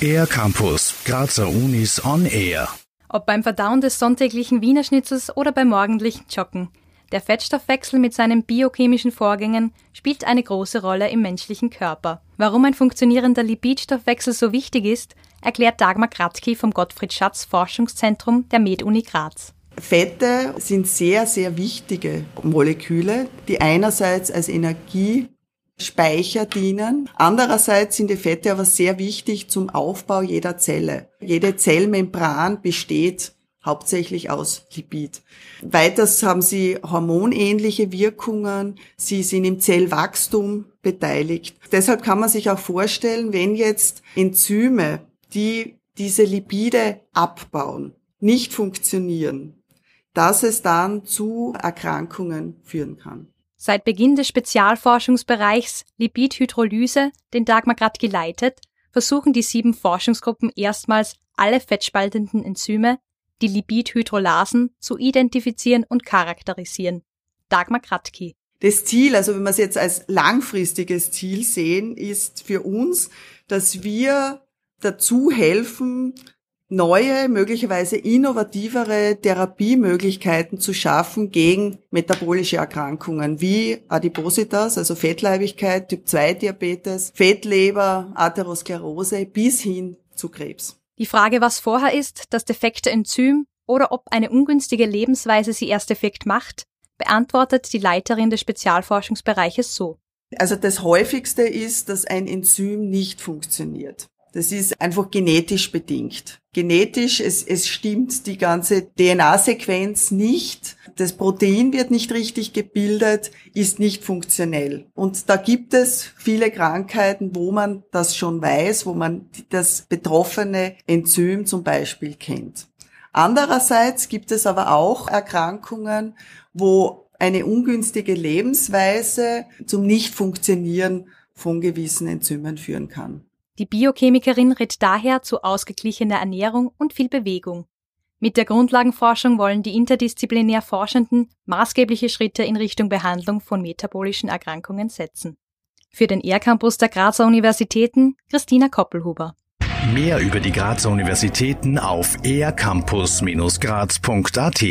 Air Campus, Grazer Unis on Air. Ob beim Verdauen des sonntäglichen Wiener Schnitzels oder beim morgendlichen Joggen. Der Fettstoffwechsel mit seinen biochemischen Vorgängen spielt eine große Rolle im menschlichen Körper. Warum ein funktionierender Lipidstoffwechsel so wichtig ist, erklärt Dagmar Kratzki vom Gottfried Schatz Forschungszentrum der MedUni Graz. Fette sind sehr, sehr wichtige Moleküle, die einerseits als Energiespeicher dienen. Andererseits sind die Fette aber sehr wichtig zum Aufbau jeder Zelle. Jede Zellmembran besteht hauptsächlich aus Lipid. Weiters haben sie hormonähnliche Wirkungen, sie sind im Zellwachstum beteiligt. Deshalb kann man sich auch vorstellen, wenn jetzt Enzyme, die diese Lipide abbauen, nicht funktionieren, dass es dann zu Erkrankungen führen kann. Seit Beginn des Spezialforschungsbereichs Lipidhydrolyse, den Dagmar grad geleitet, versuchen die sieben Forschungsgruppen erstmals alle fettspaltenden Enzyme die Lipidhydrolasen zu identifizieren und charakterisieren. Dagmar Kratky. Das Ziel, also wenn wir es jetzt als langfristiges Ziel sehen, ist für uns, dass wir dazu helfen, neue, möglicherweise innovativere Therapiemöglichkeiten zu schaffen gegen metabolische Erkrankungen wie Adipositas, also Fettleibigkeit, Typ-2-Diabetes, Fettleber, Atherosklerose bis hin zu Krebs. Die Frage, was vorher ist, das defekte Enzym oder ob eine ungünstige Lebensweise sie erst defekt macht, beantwortet die Leiterin des Spezialforschungsbereiches so. Also das häufigste ist, dass ein Enzym nicht funktioniert. Das ist einfach genetisch bedingt. Genetisch, es, es stimmt die ganze DNA-Sequenz nicht. Das Protein wird nicht richtig gebildet, ist nicht funktionell. Und da gibt es viele Krankheiten, wo man das schon weiß, wo man das betroffene Enzym zum Beispiel kennt. Andererseits gibt es aber auch Erkrankungen, wo eine ungünstige Lebensweise zum Nichtfunktionieren von gewissen Enzymen führen kann. Die Biochemikerin rät daher zu ausgeglichener Ernährung und viel Bewegung. Mit der Grundlagenforschung wollen die interdisziplinär Forschenden maßgebliche Schritte in Richtung Behandlung von metabolischen Erkrankungen setzen. Für den ER-Campus der Grazer Universitäten Christina Koppelhuber. Mehr über die Grazer Universitäten auf ercampus-graz.at